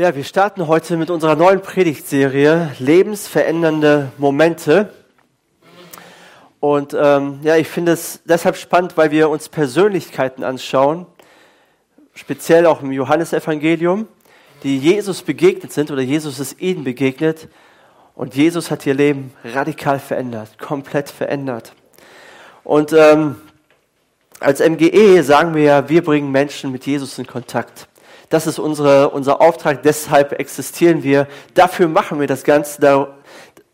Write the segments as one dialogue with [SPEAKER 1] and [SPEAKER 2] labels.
[SPEAKER 1] Ja, wir starten heute mit unserer neuen Predigtserie Lebensverändernde Momente. Und ähm, ja, ich finde es deshalb spannend, weil wir uns Persönlichkeiten anschauen, speziell auch im Johannesevangelium, die Jesus begegnet sind oder Jesus ist ihnen begegnet. Und Jesus hat ihr Leben radikal verändert, komplett verändert. Und ähm, als MGE sagen wir ja, wir bringen Menschen mit Jesus in Kontakt. Das ist unsere, unser Auftrag, deshalb existieren wir. Dafür machen wir das Ganze.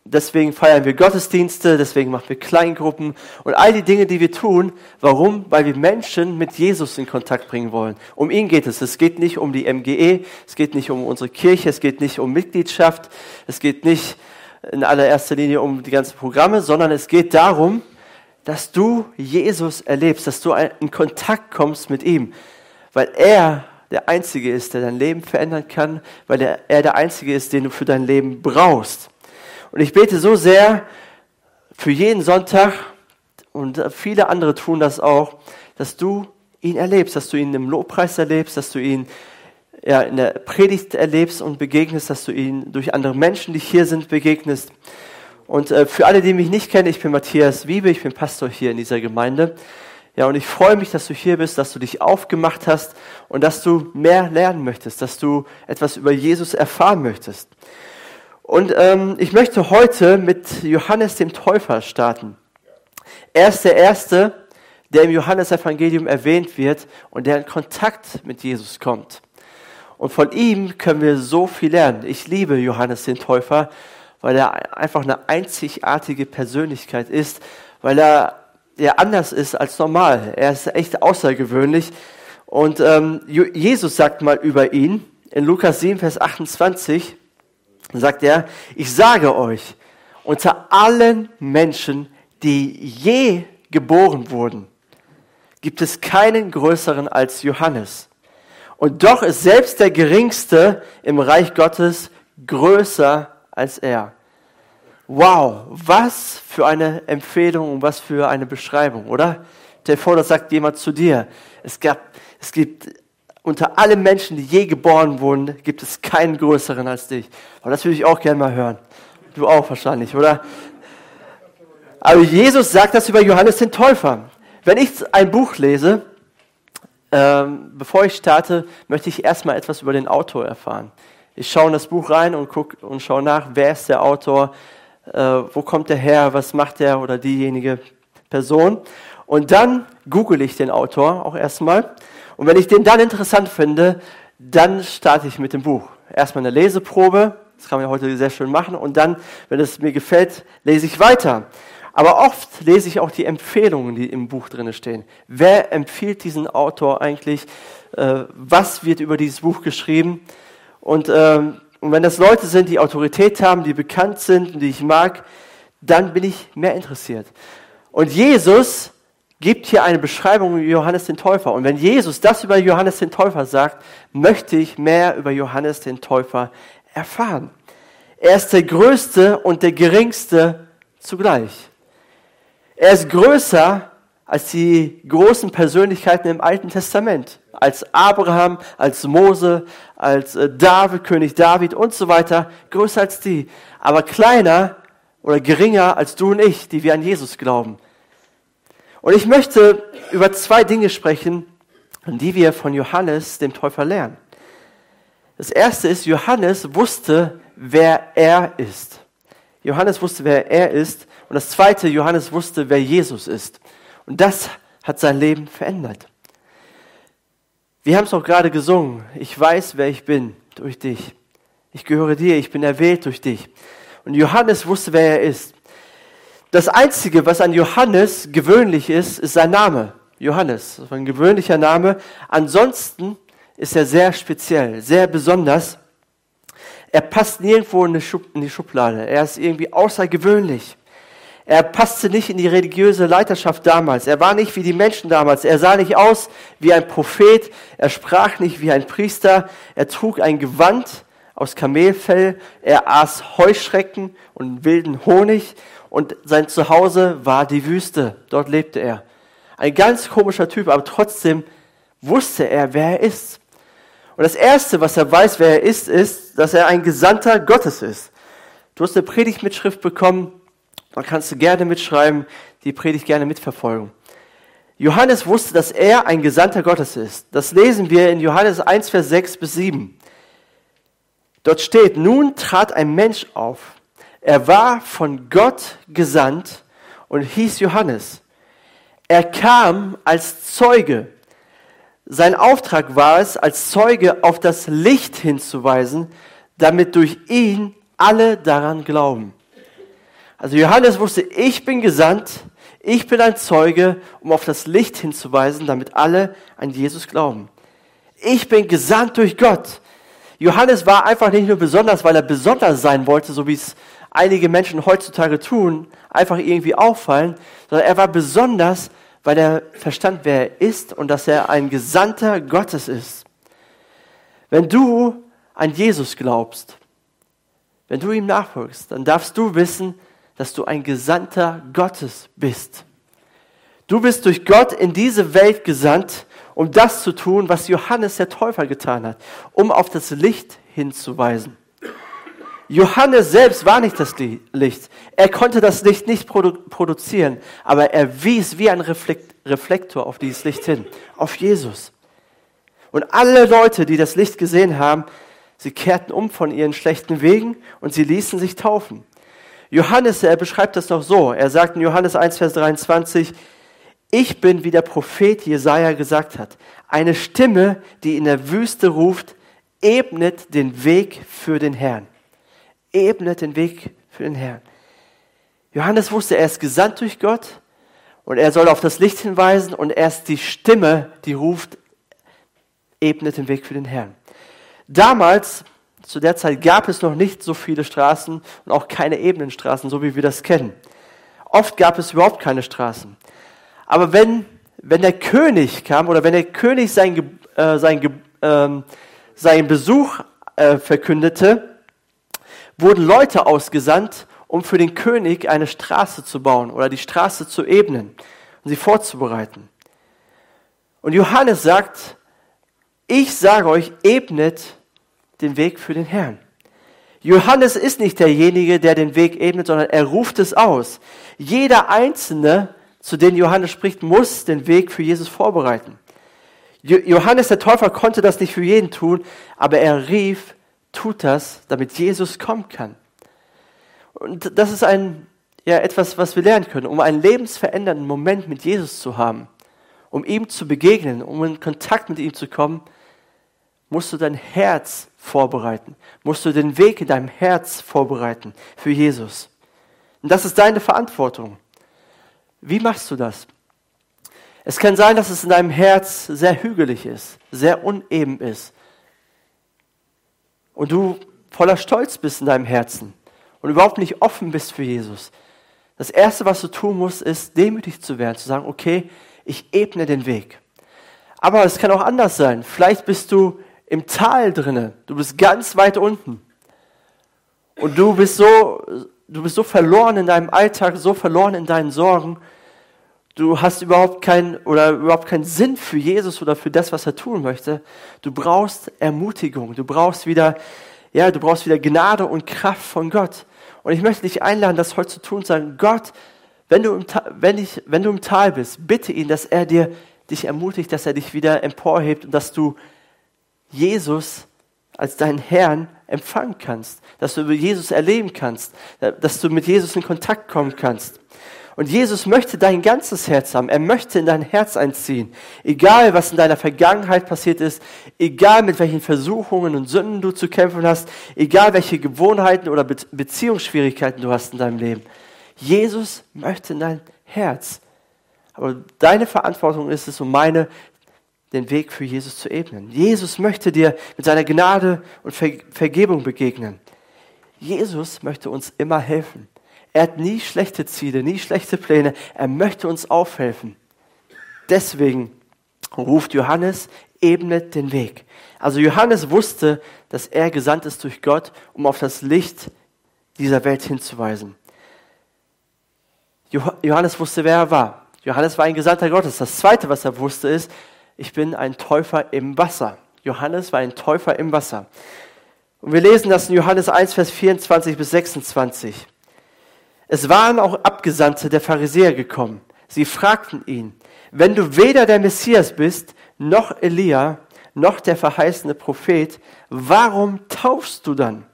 [SPEAKER 1] Deswegen feiern wir Gottesdienste, deswegen machen wir Kleingruppen und all die Dinge, die wir tun. Warum? Weil wir Menschen mit Jesus in Kontakt bringen wollen. Um ihn geht es. Es geht nicht um die MGE, es geht nicht um unsere Kirche, es geht nicht um Mitgliedschaft, es geht nicht in allererster Linie um die ganzen Programme, sondern es geht darum, dass du Jesus erlebst, dass du in Kontakt kommst mit ihm, weil er der Einzige ist, der dein Leben verändern kann, weil er, er der Einzige ist, den du für dein Leben brauchst. Und ich bete so sehr für jeden Sonntag und viele andere tun das auch, dass du ihn erlebst, dass du ihn im Lobpreis erlebst, dass du ihn ja, in der Predigt erlebst und begegnest, dass du ihn durch andere Menschen, die hier sind, begegnest. Und äh, für alle, die mich nicht kennen, ich bin Matthias Wiebe, ich bin Pastor hier in dieser Gemeinde. Ja, und ich freue mich, dass du hier bist, dass du dich aufgemacht hast und dass du mehr lernen möchtest, dass du etwas über Jesus erfahren möchtest. Und ähm, ich möchte heute mit Johannes dem Täufer starten. Er ist der Erste, der im Johannesevangelium erwähnt wird und der in Kontakt mit Jesus kommt. Und von ihm können wir so viel lernen. Ich liebe Johannes den Täufer, weil er einfach eine einzigartige Persönlichkeit ist, weil er der anders ist als normal. Er ist echt außergewöhnlich. Und ähm, Jesus sagt mal über ihn, in Lukas 7, Vers 28, sagt er, ich sage euch, unter allen Menschen, die je geboren wurden, gibt es keinen größeren als Johannes. Und doch ist selbst der Geringste im Reich Gottes größer als er. Wow, was für eine Empfehlung und was für eine Beschreibung, oder? Stell dir das sagt jemand zu dir. Es, gab, es gibt unter allen Menschen, die je geboren wurden, gibt es keinen größeren als dich. Und das würde ich auch gerne mal hören. Du auch wahrscheinlich, oder? Aber Jesus sagt das über Johannes den Täufer. Wenn ich ein Buch lese, ähm, bevor ich starte, möchte ich erstmal etwas über den Autor erfahren. Ich schaue in das Buch rein und gucke und schaue nach, wer ist der Autor, äh, wo kommt der her, was macht der oder diejenige Person. Und dann google ich den Autor auch erstmal. Und wenn ich den dann interessant finde, dann starte ich mit dem Buch. Erstmal eine Leseprobe, das kann man ja heute sehr schön machen. Und dann, wenn es mir gefällt, lese ich weiter. Aber oft lese ich auch die Empfehlungen, die im Buch drin stehen. Wer empfiehlt diesen Autor eigentlich? Äh, was wird über dieses Buch geschrieben? Und ähm, und wenn das Leute sind, die Autorität haben, die bekannt sind und die ich mag, dann bin ich mehr interessiert. Und Jesus gibt hier eine Beschreibung über Johannes den Täufer. Und wenn Jesus das über Johannes den Täufer sagt, möchte ich mehr über Johannes den Täufer erfahren. Er ist der Größte und der Geringste zugleich. Er ist größer als die großen Persönlichkeiten im Alten Testament als Abraham, als Mose, als äh, David, König David und so weiter, größer als die, aber kleiner oder geringer als du und ich, die wir an Jesus glauben. Und ich möchte über zwei Dinge sprechen, die wir von Johannes, dem Täufer, lernen. Das erste ist, Johannes wusste, wer er ist. Johannes wusste, wer er ist. Und das zweite, Johannes wusste, wer Jesus ist. Und das hat sein Leben verändert. Wir haben es auch gerade gesungen. Ich weiß, wer ich bin durch dich. Ich gehöre dir, ich bin erwählt durch dich. Und Johannes wusste, wer er ist. Das Einzige, was an Johannes gewöhnlich ist, ist sein Name. Johannes, das ist ein gewöhnlicher Name. Ansonsten ist er sehr speziell, sehr besonders. Er passt nirgendwo in die Schublade. Er ist irgendwie außergewöhnlich. Er passte nicht in die religiöse Leiterschaft damals. Er war nicht wie die Menschen damals. Er sah nicht aus wie ein Prophet. Er sprach nicht wie ein Priester. Er trug ein Gewand aus Kamelfell. Er aß Heuschrecken und wilden Honig. Und sein Zuhause war die Wüste. Dort lebte er. Ein ganz komischer Typ, aber trotzdem wusste er, wer er ist. Und das Erste, was er weiß, wer er ist, ist, dass er ein Gesandter Gottes ist. Du hast eine Predigtmitschrift bekommen, da kannst du gerne mitschreiben, die Predigt gerne mitverfolgen. Johannes wusste, dass er ein Gesandter Gottes ist. Das lesen wir in Johannes 1, Vers 6 bis 7. Dort steht, nun trat ein Mensch auf. Er war von Gott gesandt und hieß Johannes. Er kam als Zeuge. Sein Auftrag war es, als Zeuge auf das Licht hinzuweisen, damit durch ihn alle daran glauben. Also Johannes wusste, ich bin gesandt, ich bin ein Zeuge, um auf das Licht hinzuweisen, damit alle an Jesus glauben. Ich bin gesandt durch Gott. Johannes war einfach nicht nur besonders, weil er besonders sein wollte, so wie es einige Menschen heutzutage tun, einfach irgendwie auffallen, sondern er war besonders, weil er verstand, wer er ist und dass er ein Gesandter Gottes ist. Wenn du an Jesus glaubst, wenn du ihm nachfolgst, dann darfst du wissen, dass du ein Gesandter Gottes bist. Du bist durch Gott in diese Welt gesandt, um das zu tun, was Johannes der Täufer getan hat, um auf das Licht hinzuweisen. Johannes selbst war nicht das Licht. Er konnte das Licht nicht produ produzieren, aber er wies wie ein Reflektor auf dieses Licht hin, auf Jesus. Und alle Leute, die das Licht gesehen haben, sie kehrten um von ihren schlechten Wegen und sie ließen sich taufen. Johannes, er beschreibt das noch so. Er sagt in Johannes 1, Vers 23, ich bin, wie der Prophet Jesaja gesagt hat, eine Stimme, die in der Wüste ruft, ebnet den Weg für den Herrn. Ebnet den Weg für den Herrn. Johannes wusste, er ist gesandt durch Gott und er soll auf das Licht hinweisen und er ist die Stimme, die ruft, ebnet den Weg für den Herrn. Damals zu der Zeit gab es noch nicht so viele Straßen und auch keine Ebenenstraßen, so wie wir das kennen. Oft gab es überhaupt keine Straßen. Aber wenn, wenn der König kam oder wenn der König sein, äh, sein, äh, seinen Besuch äh, verkündete, wurden Leute ausgesandt, um für den König eine Straße zu bauen oder die Straße zu ebnen und sie vorzubereiten. Und Johannes sagt, ich sage euch, ebnet den Weg für den Herrn. Johannes ist nicht derjenige, der den Weg ebnet, sondern er ruft es aus. Jeder Einzelne, zu dem Johannes spricht, muss den Weg für Jesus vorbereiten. Johannes der Täufer konnte das nicht für jeden tun, aber er rief, tut das, damit Jesus kommen kann. Und das ist ein, ja, etwas, was wir lernen können, um einen lebensverändernden Moment mit Jesus zu haben, um ihm zu begegnen, um in Kontakt mit ihm zu kommen, musst du dein Herz vorbereiten, musst du den Weg in deinem Herz vorbereiten für Jesus. Und das ist deine Verantwortung. Wie machst du das? Es kann sein, dass es in deinem Herz sehr hügelig ist, sehr uneben ist. Und du voller Stolz bist in deinem Herzen und überhaupt nicht offen bist für Jesus. Das Erste, was du tun musst, ist demütig zu werden, zu sagen, okay, ich ebne den Weg. Aber es kann auch anders sein. Vielleicht bist du im Tal drinne. Du bist ganz weit unten. Und du bist so, du bist so verloren in deinem Alltag, so verloren in deinen Sorgen. Du hast überhaupt keinen oder überhaupt keinen Sinn für Jesus oder für das, was er tun möchte. Du brauchst Ermutigung. Du brauchst wieder, ja, du brauchst wieder Gnade und Kraft von Gott. Und ich möchte dich einladen, das heute zu tun und sagen, Gott, wenn du im, wenn ich, wenn du im Tal bist, bitte ihn, dass er dir dich ermutigt, dass er dich wieder emporhebt und dass du Jesus als deinen Herrn empfangen kannst, dass du über Jesus erleben kannst, dass du mit Jesus in Kontakt kommen kannst. Und Jesus möchte dein ganzes Herz haben. Er möchte in dein Herz einziehen. Egal, was in deiner Vergangenheit passiert ist, egal mit welchen Versuchungen und Sünden du zu kämpfen hast, egal welche Gewohnheiten oder Beziehungsschwierigkeiten du hast in deinem Leben. Jesus möchte in dein Herz. Aber deine Verantwortung ist es und meine, den Weg für Jesus zu ebnen. Jesus möchte dir mit seiner Gnade und Vergebung begegnen. Jesus möchte uns immer helfen. Er hat nie schlechte Ziele, nie schlechte Pläne. Er möchte uns aufhelfen. Deswegen ruft Johannes, ebnet den Weg. Also Johannes wusste, dass er gesandt ist durch Gott, um auf das Licht dieser Welt hinzuweisen. Johannes wusste, wer er war. Johannes war ein Gesandter Gottes. Das Zweite, was er wusste, ist, ich bin ein Täufer im Wasser. Johannes war ein Täufer im Wasser. Und wir lesen das in Johannes 1, Vers 24 bis 26. Es waren auch Abgesandte der Pharisäer gekommen. Sie fragten ihn, wenn du weder der Messias bist, noch Elia, noch der verheißene Prophet, warum taufst du dann?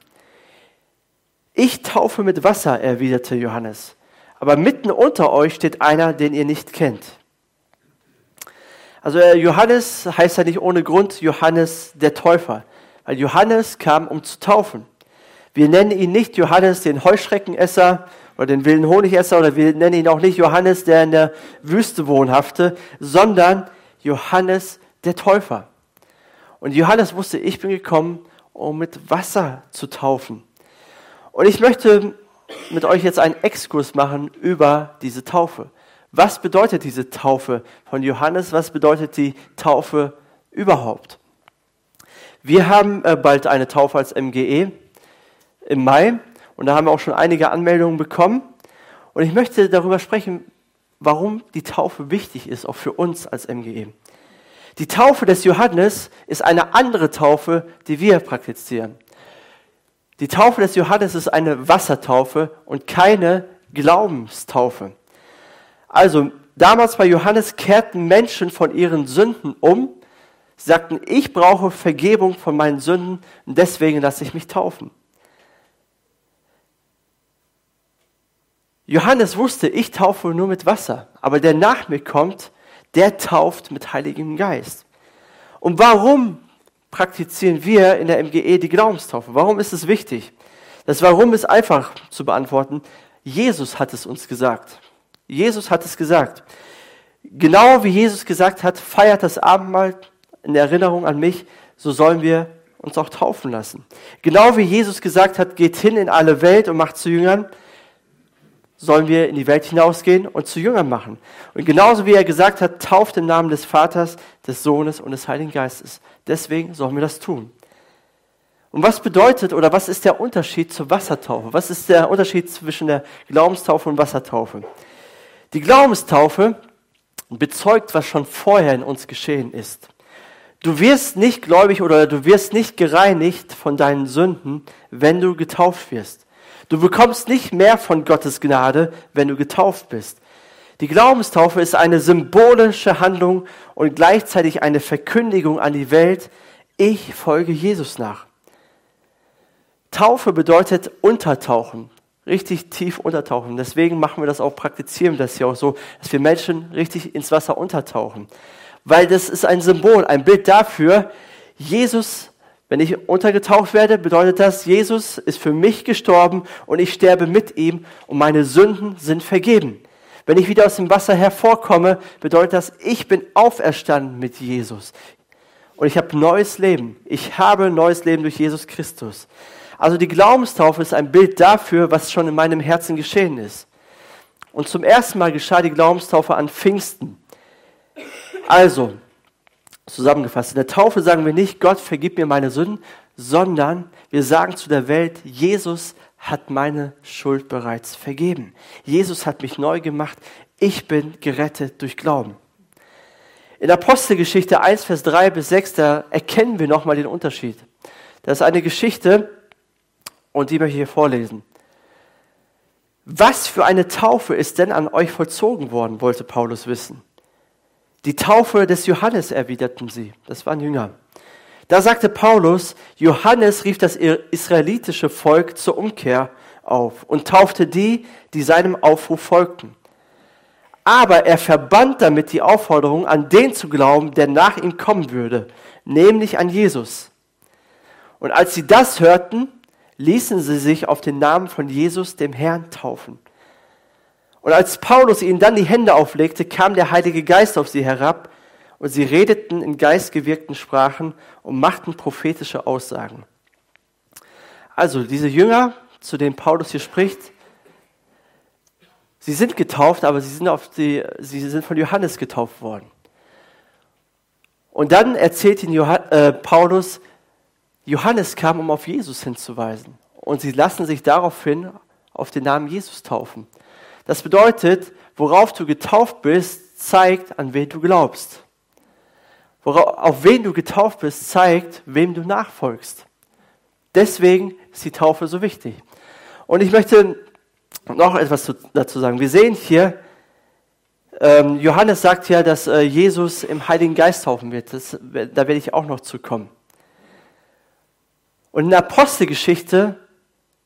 [SPEAKER 1] Ich taufe mit Wasser, erwiderte Johannes, aber mitten unter euch steht einer, den ihr nicht kennt. Also äh, Johannes heißt ja nicht ohne Grund Johannes der Täufer. Weil Johannes kam, um zu taufen. Wir nennen ihn nicht Johannes den Heuschreckenesser oder den wilden Honigesser oder wir nennen ihn auch nicht Johannes der in der Wüste wohnhafte, sondern Johannes der Täufer. Und Johannes wusste, ich bin gekommen, um mit Wasser zu taufen. Und ich möchte mit euch jetzt einen Exkurs machen über diese Taufe. Was bedeutet diese Taufe von Johannes? Was bedeutet die Taufe überhaupt? Wir haben äh, bald eine Taufe als MGE im Mai und da haben wir auch schon einige Anmeldungen bekommen. Und ich möchte darüber sprechen, warum die Taufe wichtig ist, auch für uns als MGE. Die Taufe des Johannes ist eine andere Taufe, die wir praktizieren. Die Taufe des Johannes ist eine Wassertaufe und keine Glaubenstaufe. Also, damals bei Johannes kehrten Menschen von ihren Sünden um sagten, ich brauche Vergebung von meinen Sünden und deswegen lasse ich mich taufen. Johannes wusste, ich taufe nur mit Wasser, aber der nach mir kommt, der tauft mit Heiligem Geist. Und warum praktizieren wir in der MGE die Glaubenstaufe? Warum ist es wichtig? Das Warum ist einfach zu beantworten. Jesus hat es uns gesagt. Jesus hat es gesagt. Genau wie Jesus gesagt hat, feiert das Abendmahl in Erinnerung an mich, so sollen wir uns auch taufen lassen. Genau wie Jesus gesagt hat, geht hin in alle Welt und macht zu Jüngern, sollen wir in die Welt hinausgehen und zu Jüngern machen. Und genauso wie er gesagt hat, tauft im Namen des Vaters, des Sohnes und des Heiligen Geistes. Deswegen sollen wir das tun. Und was bedeutet oder was ist der Unterschied zur Wassertaufe? Was ist der Unterschied zwischen der Glaubenstaufe und Wassertaufe? Die Glaubenstaufe bezeugt, was schon vorher in uns geschehen ist. Du wirst nicht gläubig oder du wirst nicht gereinigt von deinen Sünden, wenn du getauft wirst. Du bekommst nicht mehr von Gottes Gnade, wenn du getauft bist. Die Glaubenstaufe ist eine symbolische Handlung und gleichzeitig eine Verkündigung an die Welt, ich folge Jesus nach. Taufe bedeutet untertauchen, richtig tief untertauchen. Deswegen machen wir das auch, praktizieren wir das ja auch so, dass wir Menschen richtig ins Wasser untertauchen weil das ist ein Symbol, ein Bild dafür, Jesus, wenn ich untergetaucht werde, bedeutet das, Jesus ist für mich gestorben und ich sterbe mit ihm und meine Sünden sind vergeben. Wenn ich wieder aus dem Wasser hervorkomme, bedeutet das, ich bin auferstanden mit Jesus. Und ich habe neues Leben. Ich habe neues Leben durch Jesus Christus. Also die Glaubenstaufe ist ein Bild dafür, was schon in meinem Herzen geschehen ist. Und zum ersten Mal geschah die Glaubenstaufe an Pfingsten. Also, zusammengefasst, in der Taufe sagen wir nicht, Gott vergib mir meine Sünden, sondern wir sagen zu der Welt, Jesus hat meine Schuld bereits vergeben. Jesus hat mich neu gemacht. Ich bin gerettet durch Glauben. In Apostelgeschichte 1, Vers 3 bis 6, da erkennen wir nochmal den Unterschied. Das ist eine Geschichte, und die möchte ich hier vorlesen. Was für eine Taufe ist denn an euch vollzogen worden, wollte Paulus wissen. Die Taufe des Johannes erwiderten sie. Das waren Jünger. Da sagte Paulus, Johannes rief das israelitische Volk zur Umkehr auf und taufte die, die seinem Aufruf folgten. Aber er verband damit die Aufforderung, an den zu glauben, der nach ihm kommen würde, nämlich an Jesus. Und als sie das hörten, ließen sie sich auf den Namen von Jesus, dem Herrn, taufen. Und als Paulus ihnen dann die Hände auflegte, kam der Heilige Geist auf sie herab und sie redeten in geistgewirkten Sprachen und machten prophetische Aussagen. Also diese Jünger, zu denen Paulus hier spricht, sie sind getauft, aber sie sind, auf die, sie sind von Johannes getauft worden. Und dann erzählt ihnen Johann, äh, Paulus, Johannes kam, um auf Jesus hinzuweisen. Und sie lassen sich daraufhin auf den Namen Jesus taufen. Das bedeutet, worauf du getauft bist, zeigt, an wen du glaubst. worauf, auf wen du getauft bist, zeigt, wem du nachfolgst. Deswegen ist die Taufe so wichtig. Und ich möchte noch etwas dazu sagen. Wir sehen hier, ähm, Johannes sagt ja, dass äh, Jesus im Heiligen Geist taufen wird. Das, da werde ich auch noch zu kommen. Und in der Apostelgeschichte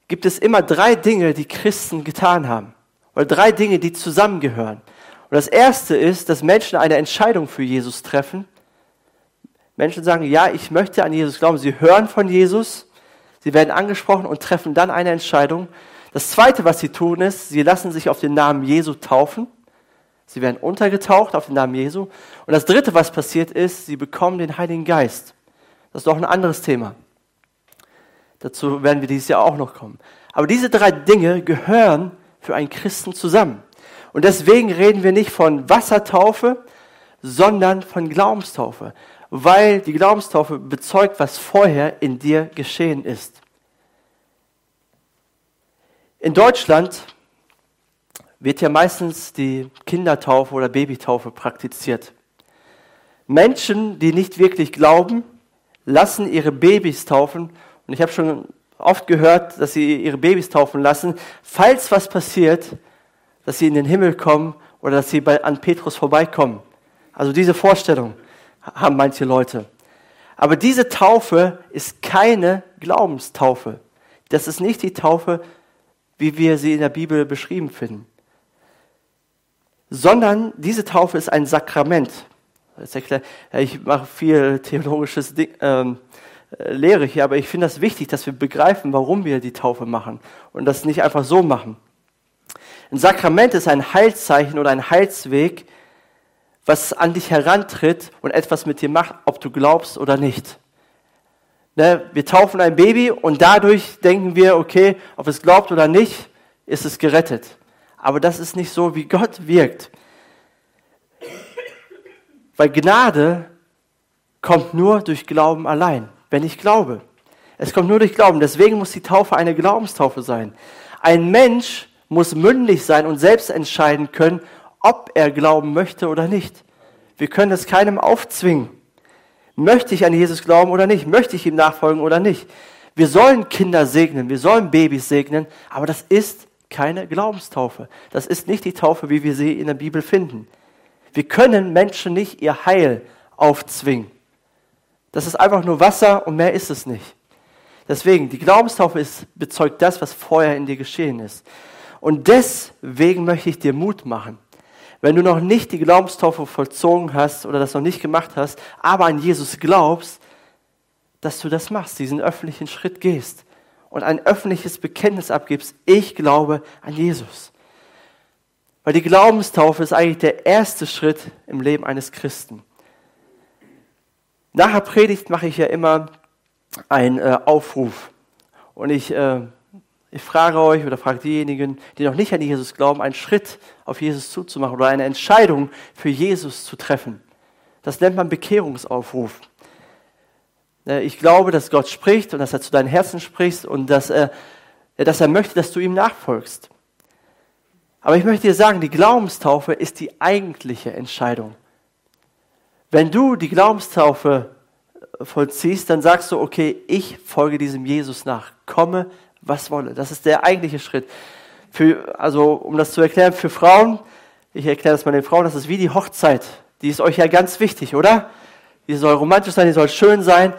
[SPEAKER 1] gibt es immer drei Dinge, die Christen getan haben. Oder drei Dinge, die zusammengehören. Und das erste ist, dass Menschen eine Entscheidung für Jesus treffen. Menschen sagen, ja, ich möchte an Jesus glauben. Sie hören von Jesus, sie werden angesprochen und treffen dann eine Entscheidung. Das zweite, was sie tun, ist, sie lassen sich auf den Namen Jesu taufen. Sie werden untergetaucht auf den Namen Jesu. Und das dritte, was passiert ist, sie bekommen den Heiligen Geist. Das ist doch ein anderes Thema. Dazu werden wir dieses Jahr auch noch kommen. Aber diese drei Dinge gehören für einen Christen zusammen. Und deswegen reden wir nicht von Wassertaufe, sondern von Glaubenstaufe, weil die Glaubenstaufe bezeugt, was vorher in dir geschehen ist. In Deutschland wird ja meistens die Kindertaufe oder Babytaufe praktiziert. Menschen, die nicht wirklich glauben, lassen ihre Babys taufen. Und ich habe schon oft gehört, dass sie ihre Babys taufen lassen, falls was passiert, dass sie in den Himmel kommen oder dass sie bei, an Petrus vorbeikommen. Also diese Vorstellung haben manche Leute. Aber diese Taufe ist keine Glaubenstaufe. Das ist nicht die Taufe, wie wir sie in der Bibel beschrieben finden sondern diese Taufe ist ein Sakrament. Ich mache viel theologisches ähm, äh, Lehre hier, aber ich finde das wichtig, dass wir begreifen, warum wir die Taufe machen und das nicht einfach so machen. Ein Sakrament ist ein Heilszeichen oder ein Heilsweg, was an dich herantritt und etwas mit dir macht, ob du glaubst oder nicht. Ne, wir taufen ein Baby und dadurch denken wir, okay, ob es glaubt oder nicht, ist es gerettet aber das ist nicht so, wie Gott wirkt. Weil Gnade kommt nur durch Glauben allein, wenn ich glaube. Es kommt nur durch Glauben. Deswegen muss die Taufe eine Glaubenstaufe sein. Ein Mensch muss mündig sein und selbst entscheiden können, ob er glauben möchte oder nicht. Wir können es keinem aufzwingen. Möchte ich an Jesus glauben oder nicht? Möchte ich ihm nachfolgen oder nicht? Wir sollen Kinder segnen, wir sollen Babys segnen, aber das ist keine Glaubenstaufe. Das ist nicht die Taufe, wie wir sie in der Bibel finden. Wir können Menschen nicht ihr Heil aufzwingen. Das ist einfach nur Wasser und mehr ist es nicht. Deswegen, die Glaubenstaufe ist, bezeugt das, was vorher in dir geschehen ist. Und deswegen möchte ich dir Mut machen. Wenn du noch nicht die Glaubenstaufe vollzogen hast oder das noch nicht gemacht hast, aber an Jesus glaubst, dass du das machst, diesen öffentlichen Schritt gehst und ein öffentliches Bekenntnis abgibst, ich glaube an Jesus. Weil die Glaubenstaufe ist eigentlich der erste Schritt im Leben eines Christen. Nach der Predigt mache ich ja immer einen äh, Aufruf. Und ich, äh, ich frage euch oder frage diejenigen, die noch nicht an Jesus glauben, einen Schritt auf Jesus zuzumachen oder eine Entscheidung für Jesus zu treffen. Das nennt man Bekehrungsaufruf. Ne, ich glaube, dass Gott spricht und dass er zu deinem Herzen spricht und dass er, dass er möchte, dass du ihm nachfolgst. Aber ich möchte dir sagen, die Glaubenstaufe ist die eigentliche Entscheidung. Wenn du die Glaubenstaufe äh, vollziehst, dann sagst du, okay, ich folge diesem Jesus nach. Komme, was wolle. Das ist der eigentliche Schritt. Für, also, um das zu erklären, für Frauen, ich erkläre das mal den Frauen, das ist wie die Hochzeit. Die ist euch ja ganz wichtig, oder? Die soll romantisch sein, die soll schön sein.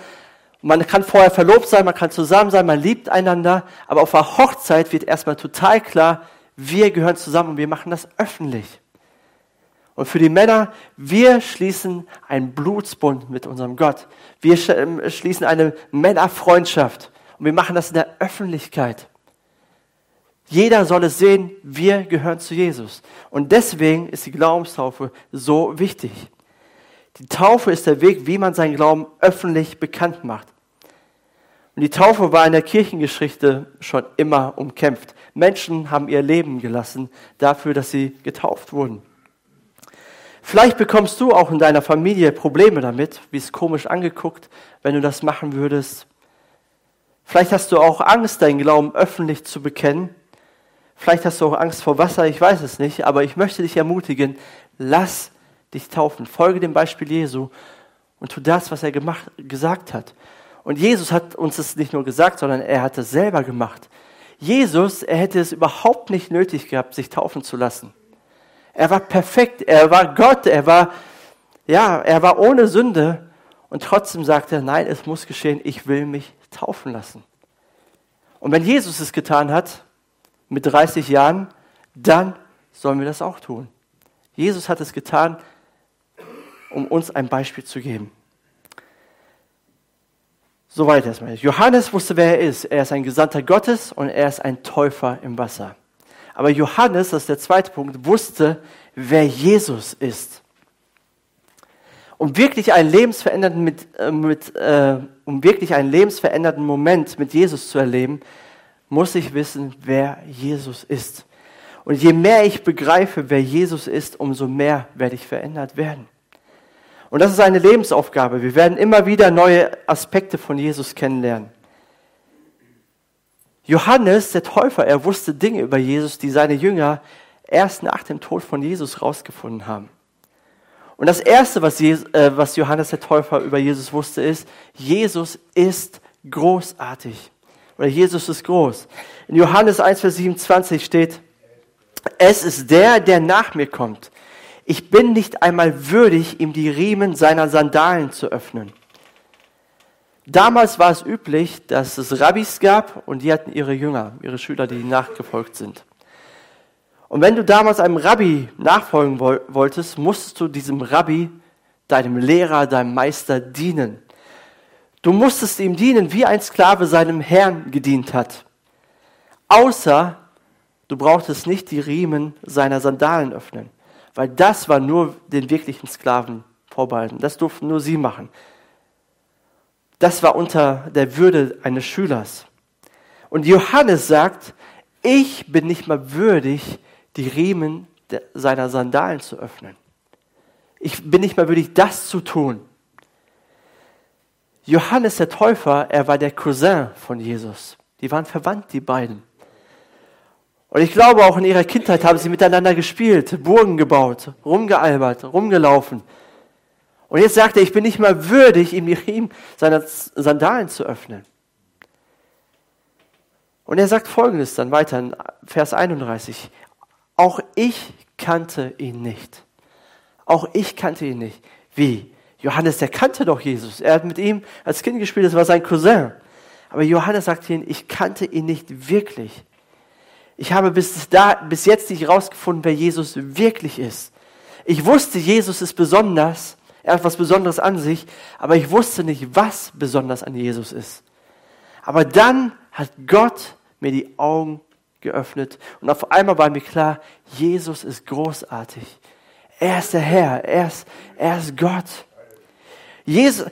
[SPEAKER 1] Man kann vorher verlobt sein, man kann zusammen sein, man liebt einander, aber auf der Hochzeit wird erstmal total klar, wir gehören zusammen und wir machen das öffentlich. Und für die Männer, wir schließen einen Blutsbund mit unserem Gott. Wir ähm, schließen eine Männerfreundschaft und wir machen das in der Öffentlichkeit. Jeder soll es sehen, wir gehören zu Jesus. Und deswegen ist die Glaubenstaufe so wichtig. Die Taufe ist der Weg, wie man seinen Glauben öffentlich bekannt macht. Und die Taufe war in der Kirchengeschichte schon immer umkämpft. Menschen haben ihr Leben gelassen dafür, dass sie getauft wurden. Vielleicht bekommst du auch in deiner Familie Probleme damit, wie es komisch angeguckt, wenn du das machen würdest. Vielleicht hast du auch Angst, deinen Glauben öffentlich zu bekennen. Vielleicht hast du auch Angst vor Wasser, ich weiß es nicht, aber ich möchte dich ermutigen, lass dich taufen. Folge dem Beispiel Jesu und tu das, was er gemacht, gesagt hat. Und Jesus hat uns es nicht nur gesagt, sondern er hat es selber gemacht. Jesus, er hätte es überhaupt nicht nötig gehabt, sich taufen zu lassen. Er war perfekt, er war Gott, er war, ja, er war ohne Sünde. Und trotzdem sagt er, nein, es muss geschehen, ich will mich taufen lassen. Und wenn Jesus es getan hat, mit 30 Jahren, dann sollen wir das auch tun. Jesus hat es getan, um uns ein Beispiel zu geben. Soweit erstmal. Johannes wusste, wer er ist. Er ist ein Gesandter Gottes und er ist ein Täufer im Wasser. Aber Johannes, das ist der zweite Punkt, wusste, wer Jesus ist. Um wirklich einen lebensverändernden, mit, äh, mit, äh, um wirklich einen lebensverändernden Moment mit Jesus zu erleben, muss ich wissen, wer Jesus ist. Und je mehr ich begreife, wer Jesus ist, umso mehr werde ich verändert werden. Und das ist eine Lebensaufgabe. Wir werden immer wieder neue Aspekte von Jesus kennenlernen. Johannes, der Täufer, er wusste Dinge über Jesus, die seine Jünger erst nach dem Tod von Jesus rausgefunden haben. Und das Erste, was, Jesus, äh, was Johannes der Täufer über Jesus wusste, ist, Jesus ist großartig. Oder Jesus ist groß. In Johannes 1, Vers 27 steht, es ist der, der nach mir kommt. Ich bin nicht einmal würdig, ihm die Riemen seiner Sandalen zu öffnen. Damals war es üblich, dass es Rabbis gab und die hatten ihre Jünger, ihre Schüler, die nachgefolgt sind. Und wenn du damals einem Rabbi nachfolgen wolltest, musstest du diesem Rabbi, deinem Lehrer, deinem Meister dienen. Du musstest ihm dienen, wie ein Sklave seinem Herrn gedient hat. Außer du brauchtest nicht die Riemen seiner Sandalen öffnen weil das war nur den wirklichen Sklaven vorbehalten. Das durften nur sie machen. Das war unter der Würde eines Schülers. Und Johannes sagt, ich bin nicht mal würdig, die Riemen seiner Sandalen zu öffnen. Ich bin nicht mal würdig, das zu tun. Johannes der Täufer, er war der Cousin von Jesus. Die waren verwandt, die beiden. Und ich glaube, auch in ihrer Kindheit haben sie miteinander gespielt, Burgen gebaut, rumgealbert, rumgelaufen. Und jetzt sagt er, ich bin nicht mal würdig, ihm die Riemen seiner Sandalen zu öffnen. Und er sagt folgendes dann weiter in Vers 31. Auch ich kannte ihn nicht. Auch ich kannte ihn nicht. Wie? Johannes, der kannte doch Jesus. Er hat mit ihm als Kind gespielt, das war sein Cousin. Aber Johannes sagt ihnen, ich kannte ihn nicht wirklich. Ich habe bis, da, bis jetzt nicht herausgefunden, wer Jesus wirklich ist. Ich wusste, Jesus ist besonders, er hat was Besonderes an sich, aber ich wusste nicht, was besonders an Jesus ist. Aber dann hat Gott mir die Augen geöffnet und auf einmal war mir klar, Jesus ist großartig. Er ist der Herr, er ist, er ist Gott. Jesus,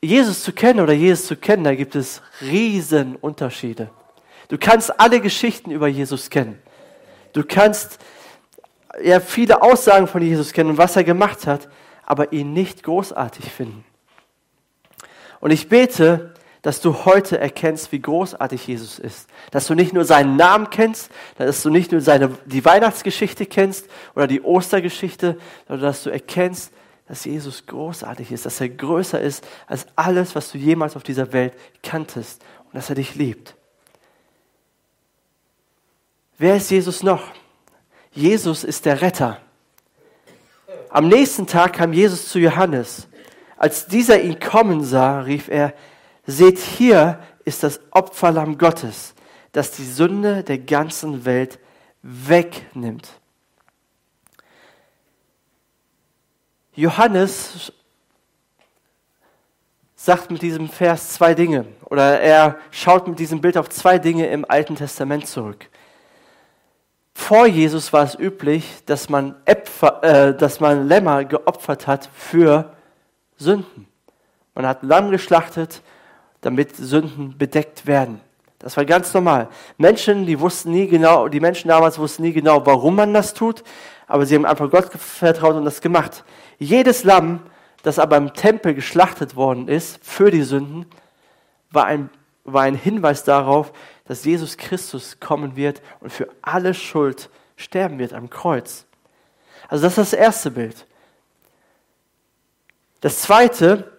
[SPEAKER 1] Jesus zu kennen oder Jesus zu kennen, da gibt es riesen Unterschiede. Du kannst alle Geschichten über Jesus kennen. Du kannst ja viele Aussagen von Jesus kennen und was er gemacht hat, aber ihn nicht großartig finden. Und ich bete, dass du heute erkennst, wie großartig Jesus ist. Dass du nicht nur seinen Namen kennst, dass du nicht nur seine, die Weihnachtsgeschichte kennst oder die Ostergeschichte, sondern dass du erkennst, dass Jesus großartig ist, dass er größer ist als alles, was du jemals auf dieser Welt kanntest und dass er dich liebt. Wer ist Jesus noch? Jesus ist der Retter. Am nächsten Tag kam Jesus zu Johannes. Als dieser ihn kommen sah, rief er, seht hier ist das Opferlamm Gottes, das die Sünde der ganzen Welt wegnimmt. Johannes sagt mit diesem Vers zwei Dinge oder er schaut mit diesem Bild auf zwei Dinge im Alten Testament zurück. Vor Jesus war es üblich, dass man, Äpfer, äh, dass man Lämmer geopfert hat für Sünden. Man hat Lamm geschlachtet, damit Sünden bedeckt werden. Das war ganz normal. Menschen, die wussten nie genau, die Menschen damals wussten nie genau, warum man das tut, aber sie haben einfach Gott vertraut und das gemacht. Jedes Lamm, das aber im Tempel geschlachtet worden ist für die Sünden, war ein, war ein Hinweis darauf, dass Jesus Christus kommen wird und für alle Schuld sterben wird am Kreuz. Also das ist das erste Bild. Das zweite,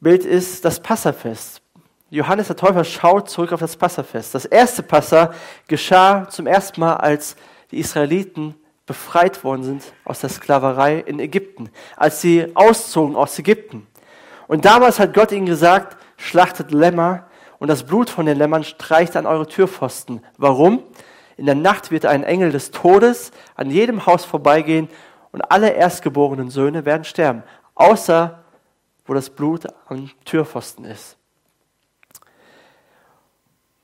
[SPEAKER 1] Bild ist das Passafest. Johannes der Täufer schaut zurück auf das Passafest. Das erste Passa geschah zum ersten Mal, als die Israeliten befreit worden sind aus der Sklaverei in Ägypten, als sie auszogen aus Ägypten. Und damals hat Gott ihnen gesagt, schlachtet Lämmer und das Blut von den Lämmern streicht an eure Türpfosten. Warum? In der Nacht wird ein Engel des Todes an jedem Haus vorbeigehen und alle erstgeborenen Söhne werden sterben, außer wo das Blut am Türpfosten ist.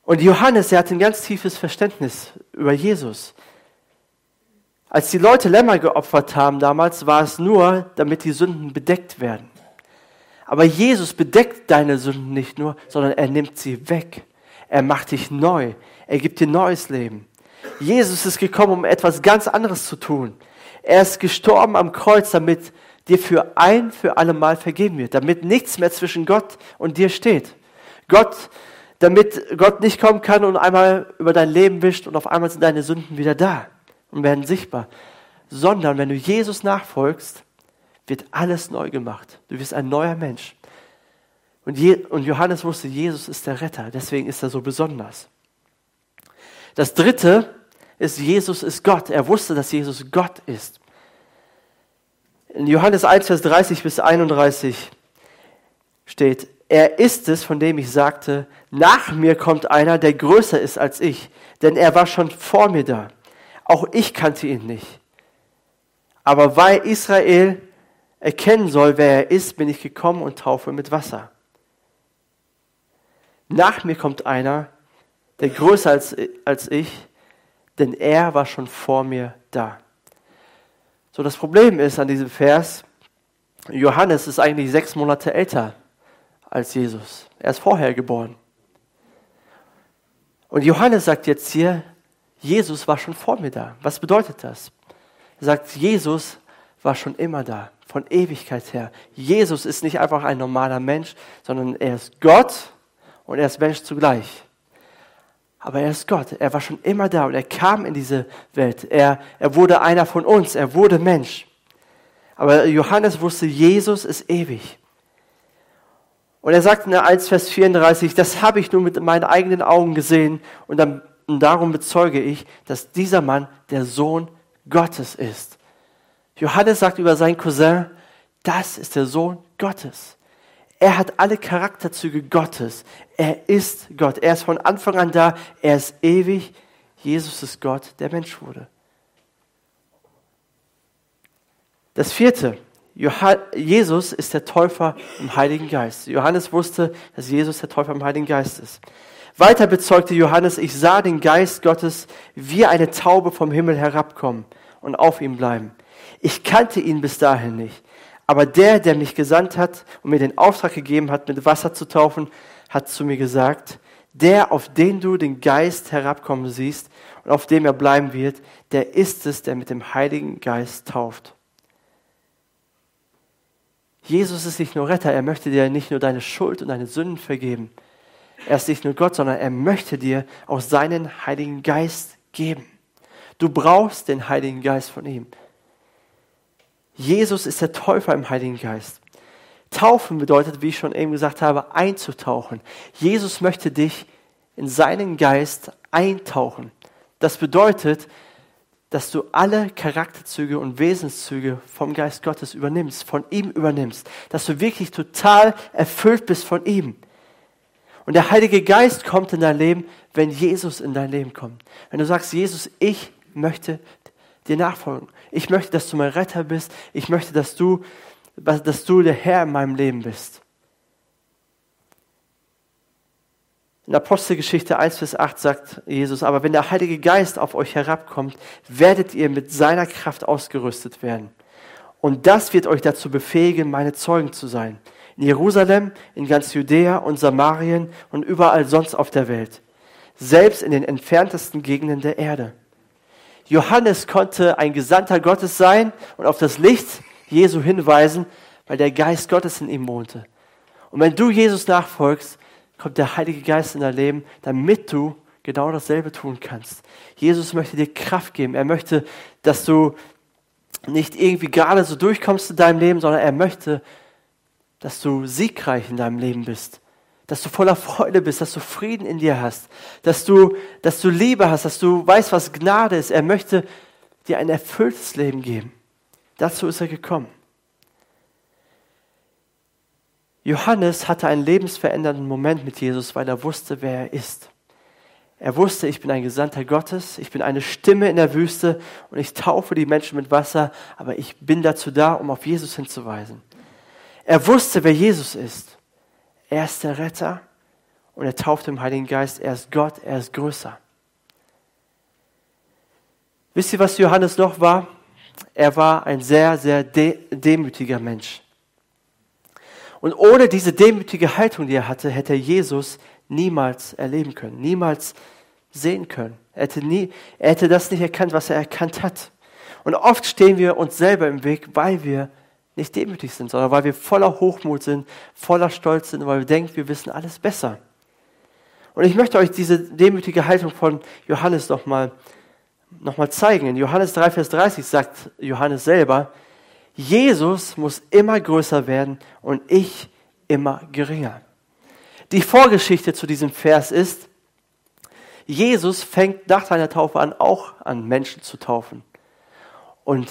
[SPEAKER 1] Und Johannes, er hat ein ganz tiefes Verständnis über Jesus. Als die Leute Lämmer geopfert haben damals, war es nur, damit die Sünden bedeckt werden. Aber Jesus bedeckt deine Sünden nicht nur, sondern er nimmt sie weg. Er macht dich neu. Er gibt dir neues Leben. Jesus ist gekommen, um etwas ganz anderes zu tun. Er ist gestorben am Kreuz, damit dir für ein für alle Mal vergeben wird, damit nichts mehr zwischen Gott und dir steht. Gott damit Gott nicht kommen kann und einmal über dein Leben wischt und auf einmal sind deine Sünden wieder da und werden sichtbar. Sondern wenn du Jesus nachfolgst, wird alles neu gemacht. Du wirst ein neuer Mensch. Und, Johannes wusste, Jesus ist der Retter, deswegen ist er so besonders. Das dritte ist, Jesus ist Gott. Er wusste, dass Jesus Gott ist. In Johannes 1, Vers 30 bis 31 steht, er ist es, von dem ich sagte, nach mir kommt einer, der größer ist als ich, denn er war schon vor mir da. Auch ich kannte ihn nicht. Aber weil Israel erkennen soll, wer er ist, bin ich gekommen und taufe mit Wasser. Nach mir kommt einer, der größer als, als ich, denn er war schon vor mir da. So, das Problem ist an diesem Vers, Johannes ist eigentlich sechs Monate älter als Jesus. Er ist vorher geboren. Und Johannes sagt jetzt hier, Jesus war schon vor mir da. Was bedeutet das? Er sagt, Jesus war schon immer da, von Ewigkeit her. Jesus ist nicht einfach ein normaler Mensch, sondern er ist Gott und er ist Mensch zugleich. Aber er ist Gott, er war schon immer da und er kam in diese Welt. Er, er wurde einer von uns, er wurde Mensch. Aber Johannes wusste, Jesus ist ewig. Und er sagt in der 1, Vers 34, das habe ich nur mit meinen eigenen Augen gesehen und, dann, und darum bezeuge ich, dass dieser Mann der Sohn Gottes ist. Johannes sagt über seinen Cousin, das ist der Sohn Gottes. Er hat alle Charakterzüge Gottes. Er ist Gott. Er ist von Anfang an da. Er ist ewig. Jesus ist Gott, der Mensch wurde. Das vierte, Jesus ist der Täufer im Heiligen Geist. Johannes wusste, dass Jesus der Täufer im Heiligen Geist ist. Weiter bezeugte Johannes, ich sah den Geist Gottes wie eine Taube vom Himmel herabkommen und auf ihm bleiben. Ich kannte ihn bis dahin nicht. Aber der, der mich gesandt hat und mir den Auftrag gegeben hat, mit Wasser zu taufen, hat zu mir gesagt, der, auf den du den Geist herabkommen siehst und auf dem er bleiben wird, der ist es, der mit dem Heiligen Geist tauft. Jesus ist nicht nur Retter, er möchte dir nicht nur deine Schuld und deine Sünden vergeben. Er ist nicht nur Gott, sondern er möchte dir auch seinen Heiligen Geist geben. Du brauchst den Heiligen Geist von ihm. Jesus ist der Täufer im Heiligen Geist. Taufen bedeutet, wie ich schon eben gesagt habe, einzutauchen. Jesus möchte dich in seinen Geist eintauchen. Das bedeutet, dass du alle Charakterzüge und Wesenszüge vom Geist Gottes übernimmst, von ihm übernimmst, dass du wirklich total erfüllt bist von ihm. Und der Heilige Geist kommt in dein Leben, wenn Jesus in dein Leben kommt. Wenn du sagst, Jesus, ich möchte dir nachfolgen. Ich möchte, dass du mein Retter bist. Ich möchte, dass du, dass du der Herr in meinem Leben bist. In Apostelgeschichte 1 bis 8 sagt Jesus, aber wenn der Heilige Geist auf euch herabkommt, werdet ihr mit seiner Kraft ausgerüstet werden. Und das wird euch dazu befähigen, meine Zeugen zu sein. In Jerusalem, in ganz Judäa und Samarien und überall sonst auf der Welt. Selbst in den entferntesten Gegenden der Erde. Johannes konnte ein Gesandter Gottes sein und auf das Licht Jesu hinweisen, weil der Geist Gottes in ihm wohnte. Und wenn du Jesus nachfolgst, kommt der Heilige Geist in dein Leben, damit du genau dasselbe tun kannst. Jesus möchte dir Kraft geben. Er möchte, dass du nicht irgendwie gerade so durchkommst in deinem Leben, sondern er möchte, dass du siegreich in deinem Leben bist, dass du voller Freude bist, dass du Frieden in dir hast, dass du, dass du Liebe hast, dass du weißt, was Gnade ist. Er möchte dir ein erfülltes Leben geben. Dazu ist er gekommen. Johannes hatte einen lebensverändernden Moment mit Jesus, weil er wusste, wer er ist. Er wusste, ich bin ein Gesandter Gottes, ich bin eine Stimme in der Wüste und ich taufe die Menschen mit Wasser, aber ich bin dazu da, um auf Jesus hinzuweisen. Er wusste, wer Jesus ist. Er ist der Retter und er tauft im Heiligen Geist. Er ist Gott, er ist größer. Wisst ihr, was Johannes noch war? Er war ein sehr, sehr de demütiger Mensch. Und ohne diese demütige Haltung, die er hatte, hätte er Jesus niemals erleben können, niemals sehen können. Er hätte, nie, er hätte das nicht erkannt, was er erkannt hat. Und oft stehen wir uns selber im Weg, weil wir nicht demütig sind, sondern weil wir voller Hochmut sind, voller Stolz sind, weil wir denken, wir wissen alles besser. Und ich möchte euch diese demütige Haltung von Johannes nochmal noch mal zeigen. In Johannes 3, Vers 30 sagt Johannes selber, Jesus muss immer größer werden und ich immer geringer. Die Vorgeschichte zu diesem Vers ist, Jesus fängt nach seiner Taufe an, auch an Menschen zu taufen. Und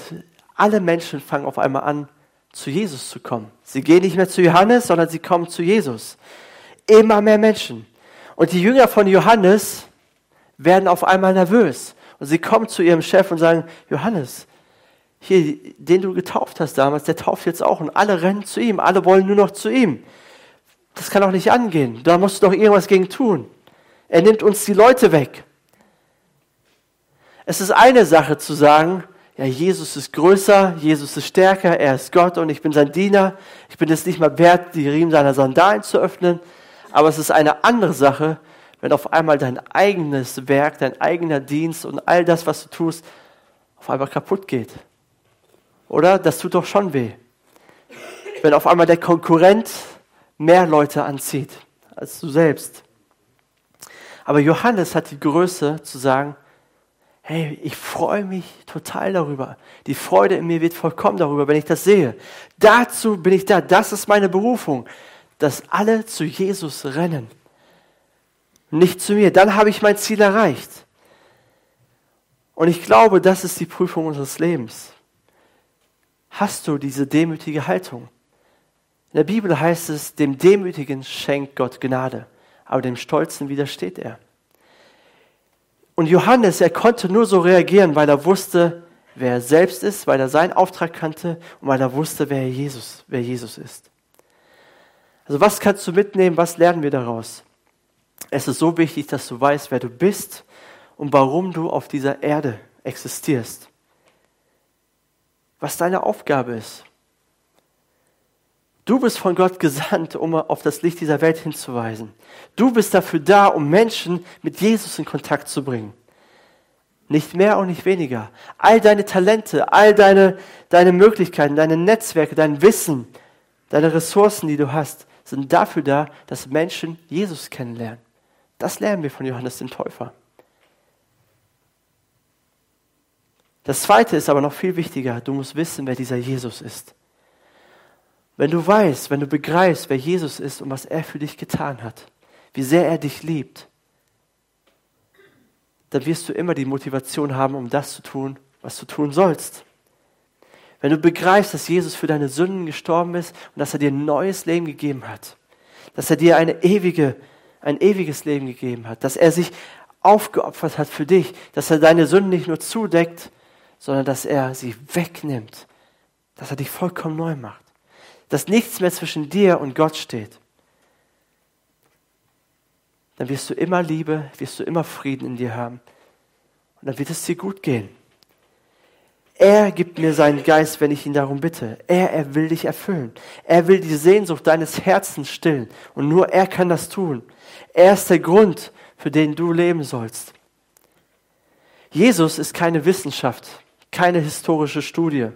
[SPEAKER 1] alle Menschen fangen auf einmal an, zu Jesus zu kommen. Sie gehen nicht mehr zu Johannes, sondern sie kommen zu Jesus. Immer mehr Menschen. Und die Jünger von Johannes werden auf einmal nervös. Und sie kommen zu ihrem Chef und sagen, Johannes, hier, den du getauft hast damals, der tauft jetzt auch. Und alle rennen zu ihm, alle wollen nur noch zu ihm. Das kann doch nicht angehen. Da musst du doch irgendwas gegen tun. Er nimmt uns die Leute weg. Es ist eine Sache zu sagen, ja, Jesus ist größer, Jesus ist stärker, er ist Gott und ich bin sein Diener. Ich bin es nicht mal wert, die Riemen seiner Sandalen zu öffnen. Aber es ist eine andere Sache, wenn auf einmal dein eigenes Werk, dein eigener Dienst und all das, was du tust, auf einmal kaputt geht. Oder? Das tut doch schon weh. Wenn auf einmal der Konkurrent mehr Leute anzieht als du selbst. Aber Johannes hat die Größe zu sagen, hey, ich freue mich total darüber. Die Freude in mir wird vollkommen darüber, wenn ich das sehe. Dazu bin ich da. Das ist meine Berufung, dass alle zu Jesus rennen. Nicht zu mir. Dann habe ich mein Ziel erreicht. Und ich glaube, das ist die Prüfung unseres Lebens. Hast du diese demütige Haltung? In der Bibel heißt es, dem Demütigen schenkt Gott Gnade, aber dem Stolzen widersteht er. Und Johannes, er konnte nur so reagieren, weil er wusste, wer er selbst ist, weil er seinen Auftrag kannte und weil er wusste, wer Jesus, wer Jesus ist. Also was kannst du mitnehmen, was lernen wir daraus? Es ist so wichtig, dass du weißt, wer du bist und warum du auf dieser Erde existierst was deine Aufgabe ist. Du bist von Gott gesandt, um auf das Licht dieser Welt hinzuweisen. Du bist dafür da, um Menschen mit Jesus in Kontakt zu bringen. Nicht mehr und nicht weniger. All deine Talente, all deine, deine Möglichkeiten, deine Netzwerke, dein Wissen, deine Ressourcen, die du hast, sind dafür da, dass Menschen Jesus kennenlernen. Das lernen wir von Johannes dem Täufer. Das zweite ist aber noch viel wichtiger. Du musst wissen, wer dieser Jesus ist. Wenn du weißt, wenn du begreifst, wer Jesus ist und was er für dich getan hat, wie sehr er dich liebt, dann wirst du immer die Motivation haben, um das zu tun, was du tun sollst. Wenn du begreifst, dass Jesus für deine Sünden gestorben ist und dass er dir ein neues Leben gegeben hat, dass er dir eine ewige, ein ewiges Leben gegeben hat, dass er sich aufgeopfert hat für dich, dass er deine Sünden nicht nur zudeckt, sondern dass er sie wegnimmt, dass er dich vollkommen neu macht, dass nichts mehr zwischen dir und Gott steht, dann wirst du immer Liebe, wirst du immer Frieden in dir haben und dann wird es dir gut gehen. Er gibt mir seinen Geist, wenn ich ihn darum bitte. Er, er will dich erfüllen. Er will die Sehnsucht deines Herzens stillen. Und nur er kann das tun. Er ist der Grund, für den du leben sollst. Jesus ist keine Wissenschaft keine historische Studie,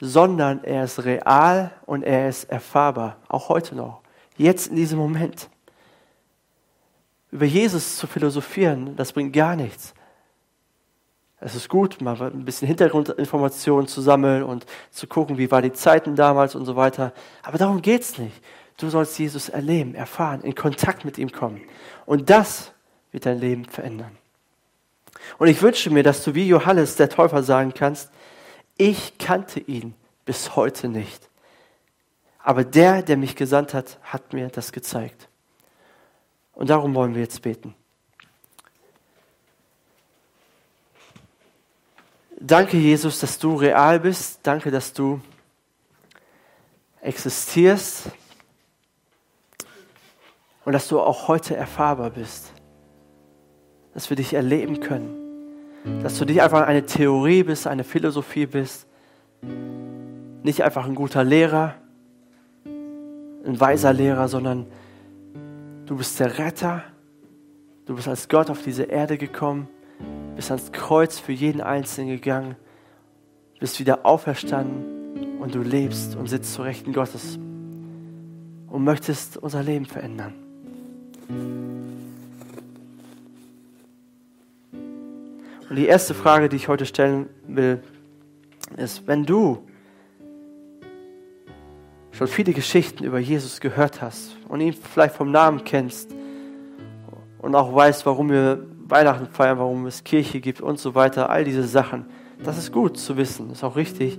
[SPEAKER 1] sondern er ist real und er ist erfahrbar, auch heute noch, jetzt in diesem Moment. Über Jesus zu philosophieren, das bringt gar nichts. Es ist gut, mal ein bisschen Hintergrundinformationen zu sammeln und zu gucken, wie war die Zeiten damals und so weiter. Aber darum geht's nicht. Du sollst Jesus erleben, erfahren, in Kontakt mit ihm kommen. Und das wird dein Leben verändern. Und ich wünsche mir, dass du wie Johannes der Täufer sagen kannst, ich kannte ihn bis heute nicht. Aber der, der mich gesandt hat, hat mir das gezeigt. Und darum wollen wir jetzt beten. Danke, Jesus, dass du real bist. Danke, dass du existierst und dass du auch heute erfahrbar bist. Dass wir dich erleben können. Dass du nicht einfach eine Theorie bist, eine Philosophie bist. Nicht einfach ein guter Lehrer, ein weiser Lehrer, sondern du bist der Retter. Du bist als Gott auf diese Erde gekommen, bist ans Kreuz für jeden Einzelnen gegangen, bist wieder auferstanden und du lebst und sitzt zur Rechten Gottes und möchtest unser Leben verändern. Und die erste Frage, die ich heute stellen will, ist, wenn du schon viele Geschichten über Jesus gehört hast und ihn vielleicht vom Namen kennst und auch weißt, warum wir Weihnachten feiern, warum es Kirche gibt und so weiter, all diese Sachen, das ist gut zu wissen, ist auch richtig.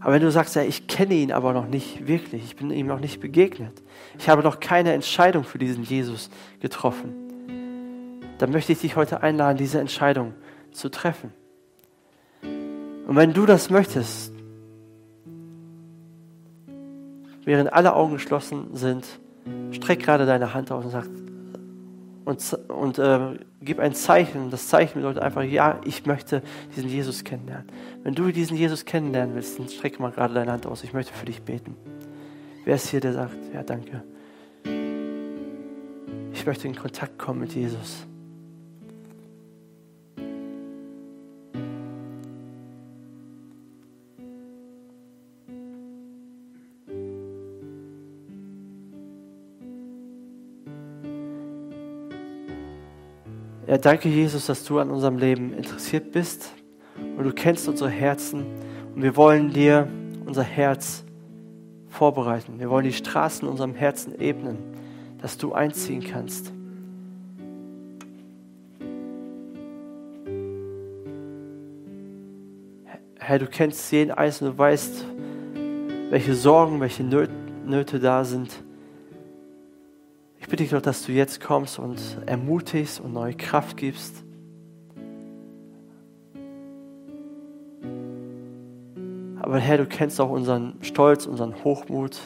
[SPEAKER 1] Aber wenn du sagst, ja, ich kenne ihn aber noch nicht wirklich, ich bin ihm noch nicht begegnet, ich habe noch keine Entscheidung für diesen Jesus getroffen, dann möchte ich dich heute einladen, diese Entscheidung zu treffen. Und wenn du das möchtest, während alle Augen geschlossen sind, streck gerade deine Hand aus und sag und, und äh, gib ein Zeichen. Das Zeichen bedeutet einfach, ja, ich möchte diesen Jesus kennenlernen. Wenn du diesen Jesus kennenlernen willst, dann streck mal gerade deine Hand aus. Ich möchte für dich beten. Wer ist hier, der sagt, ja, danke. Ich möchte in Kontakt kommen mit Jesus. Ja, danke Jesus, dass du an unserem Leben interessiert bist und du kennst unsere Herzen und wir wollen dir unser Herz vorbereiten. Wir wollen die Straßen unserem Herzen ebnen, dass du einziehen kannst. Herr, du kennst jeden Einzelnen, du weißt, welche Sorgen, welche Nöte da sind. Ich bitte dich doch, dass du jetzt kommst und ermutigst und neue Kraft gibst. Aber Herr, du kennst auch unseren Stolz, unseren Hochmut.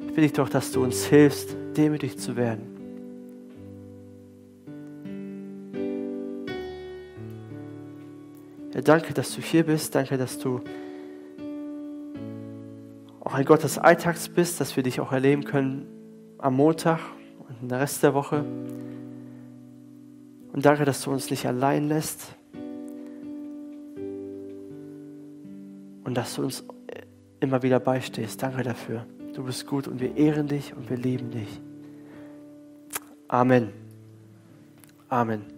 [SPEAKER 1] Ich bitte dich doch, dass du uns hilfst, demütig zu werden. Ja, danke, dass du hier bist. Danke, dass du auch ein Gott des Alltags bist, dass wir dich auch erleben können am Montag und den Rest der Woche. Und danke, dass du uns nicht allein lässt. Und dass du uns immer wieder beistehst. Danke dafür. Du bist gut und wir ehren dich und wir lieben dich. Amen. Amen.